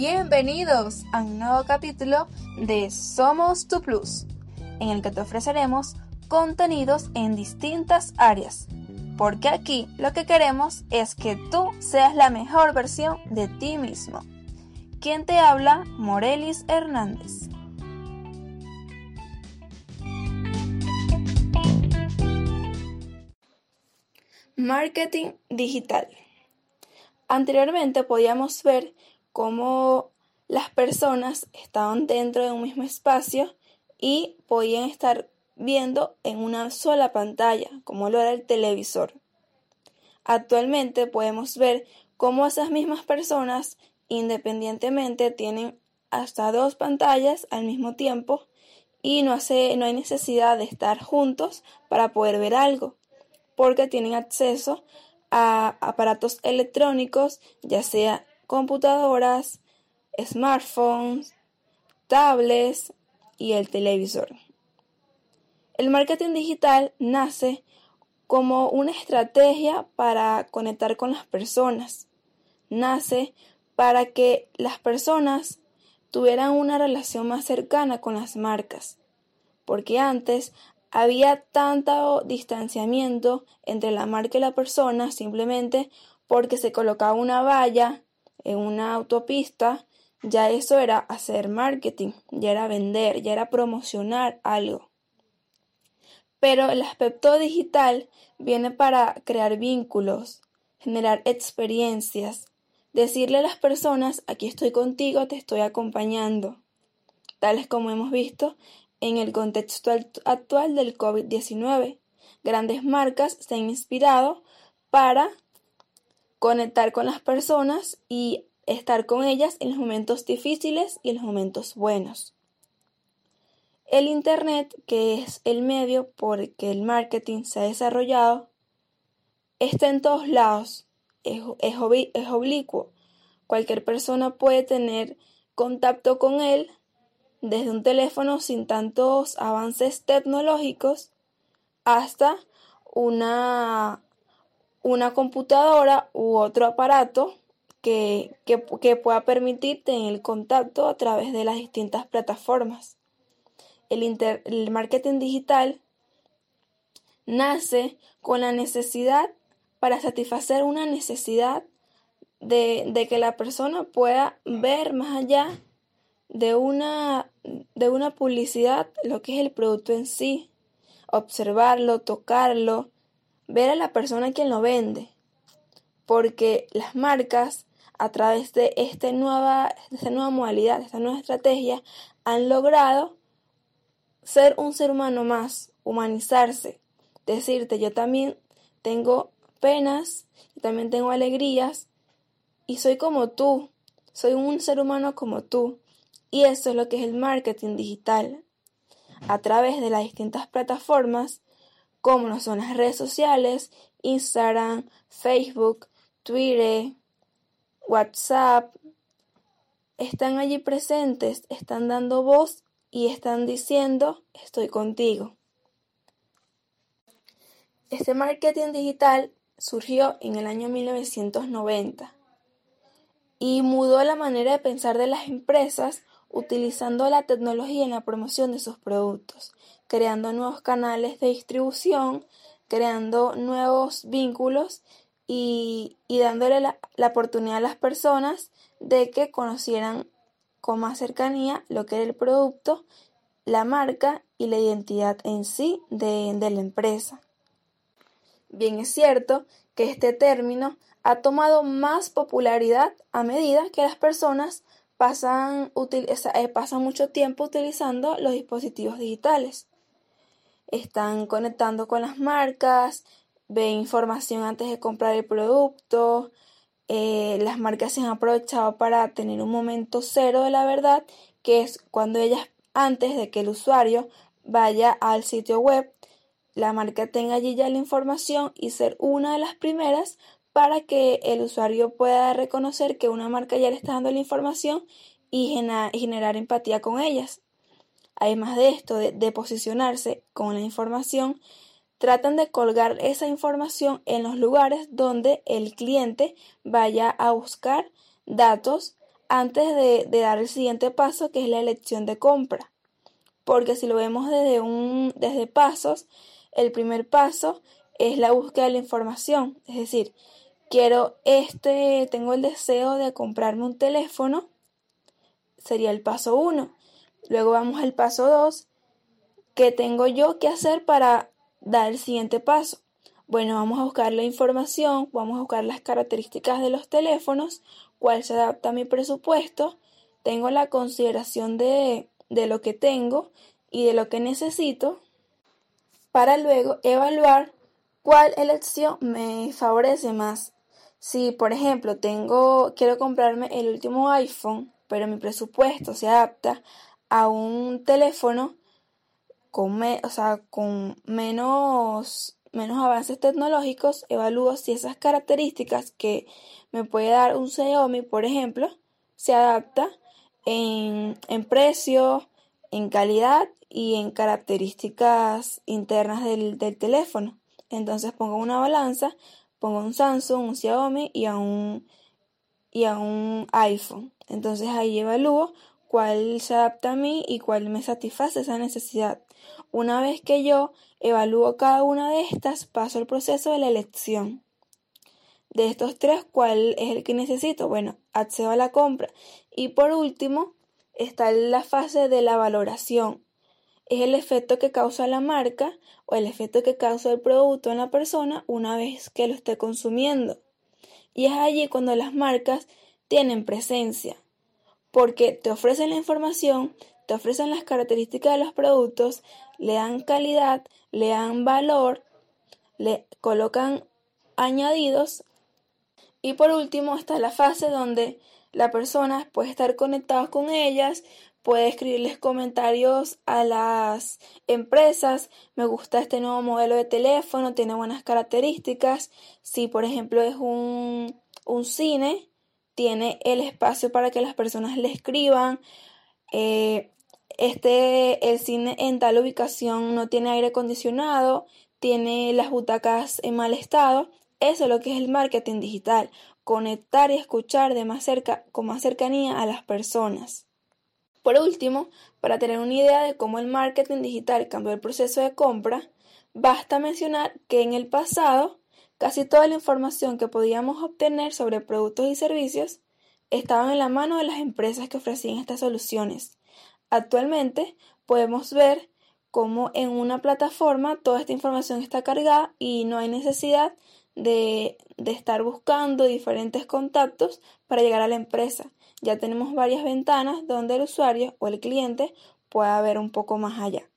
Bienvenidos a un nuevo capítulo de Somos Tu Plus, en el que te ofreceremos contenidos en distintas áreas, porque aquí lo que queremos es que tú seas la mejor versión de ti mismo. ¿Quién te habla? Morelis Hernández. Marketing digital. Anteriormente podíamos ver cómo las personas estaban dentro de un mismo espacio y podían estar viendo en una sola pantalla, como lo era el televisor. Actualmente podemos ver cómo esas mismas personas independientemente tienen hasta dos pantallas al mismo tiempo y no, hace, no hay necesidad de estar juntos para poder ver algo, porque tienen acceso a aparatos electrónicos, ya sea computadoras, smartphones, tablets y el televisor. El marketing digital nace como una estrategia para conectar con las personas. Nace para que las personas tuvieran una relación más cercana con las marcas. Porque antes había tanto distanciamiento entre la marca y la persona simplemente porque se colocaba una valla en una autopista, ya eso era hacer marketing, ya era vender, ya era promocionar algo. Pero el aspecto digital viene para crear vínculos, generar experiencias, decirle a las personas, aquí estoy contigo, te estoy acompañando, tales como hemos visto en el contexto actual del COVID-19. Grandes marcas se han inspirado para conectar con las personas y estar con ellas en los momentos difíciles y en los momentos buenos. El Internet, que es el medio por el que el marketing se ha desarrollado, está en todos lados, es, oblicuo. Cualquier persona puede tener contacto con él desde un teléfono sin tantos avances tecnológicos hasta una una computadora u otro aparato que, pueda permitirte el contacto a través de las distintas plataformas. El, el marketing digital nace con la necesidad para satisfacer una necesidad de, de, que la persona pueda ver más allá de una, de una publicidad lo que es el producto en sí, observarlo, tocarlo, ver a la persona quien lo vende, porque las marcas a través de esta nueva, esta nueva modalidad, esta nueva estrategia, han logrado ser un ser humano más, humanizarse, decirte yo también tengo penas y también tengo alegrías y soy como tú, soy un ser humano como tú. Y eso es lo que es el marketing digital. A través de las distintas plataformas como no son las redes sociales, Instagram, Facebook, Twitter, WhatsApp, están allí presentes, están dando voz y están diciendo estoy contigo. Este marketing digital surgió en el año 1990 y mudó la manera de pensar de las empresas utilizando la tecnología en la promoción de sus productos, creando nuevos canales de distribución, creando nuevos vínculos y, dándole la, oportunidad a las personas de que conocieran con más cercanía lo que era el producto, la marca y la identidad en sí de, de la empresa. Bien es cierto que este término ha tomado más popularidad a medida que las personas pasan, eh, pasan mucho tiempo utilizando los dispositivos digitales. Están conectando con las marcas, ven información antes de comprar el producto. Eh, las marcas se han aprovechado para tener un momento cero de la verdad, que es cuando ellas, antes de que el usuario vaya al sitio web, la marca tenga allí ya la información y ser una de las primeras para que el usuario pueda reconocer que una marca ya le está dando la información y generar empatía con ellas. Además de esto, de, posicionarse con la información, tratan de colgar esa información en los lugares donde el cliente vaya a buscar datos antes de, dar el siguiente paso que es la elección de compra. Porque si lo vemos desde, un, desde pasos, el primer paso es la búsqueda de la información. Es decir, quiero este, tengo el deseo de comprarme un teléfono, sería el paso 1. Luego vamos al paso 2, ¿qué tengo yo que hacer para dar el siguiente paso? Bueno, vamos a buscar la información, vamos a buscar las características de los teléfonos, cuál se adapta a mi presupuesto, tengo la consideración de, de lo que tengo y de lo que necesito, para luego evaluar cuál elección me favorece más. Si, por ejemplo, tengo, quiero comprarme el último iPhone, pero mi presupuesto se adapta a un teléfono con, o sea, con menos menos avances tecnológicos, evalúo si esas características que me puede dar un Xiaomi, por ejemplo, se adapta en, en precio, en calidad y en características internas del, del, teléfono. Entonces pongo una balanza, pongo un Samsung, un Xiaomi y a un, y a un iPhone. Entonces ahí evalúo cuál se adapta a mí y cuál me satisface esa necesidad. Una vez que yo evalúo cada una de estas, paso el proceso de la elección. De estos tres, ¿cuál es el que necesito? Bueno, accedo a la compra. Y por último, está la fase de la valoración. Es el efecto que causa la marca o el efecto que causa el producto en la persona una vez que lo esté consumiendo. Y es allí cuando las marcas tienen presencia, porque te ofrecen la información, te ofrecen las características de los productos, le dan calidad, le dan valor, le colocan añadidos. Y por último está la fase donde la persona puede estar conectada con ellas, puede escribirles comentarios a las empresas, me gusta este nuevo modelo de teléfono, tiene buenas características, si por ejemplo es un, un cine, tiene el espacio para que las personas le escriban, eh, este, el cine en tal ubicación no tiene aire acondicionado, tiene las butacas en mal estado. Eso es lo que es el marketing digital, conectar y escuchar de más cerca, con más cercanía a las personas. Por último, para tener una idea de cómo el marketing digital cambió el proceso de compra, basta mencionar que en el pasado casi toda la información que podíamos obtener sobre productos y servicios estaba en la mano de las empresas que ofrecían estas soluciones. Actualmente podemos ver cómo en una plataforma toda esta información está cargada y no hay necesidad de, estar buscando diferentes contactos para llegar a la empresa. Ya tenemos varias ventanas donde el usuario o el cliente pueda ver un poco más allá.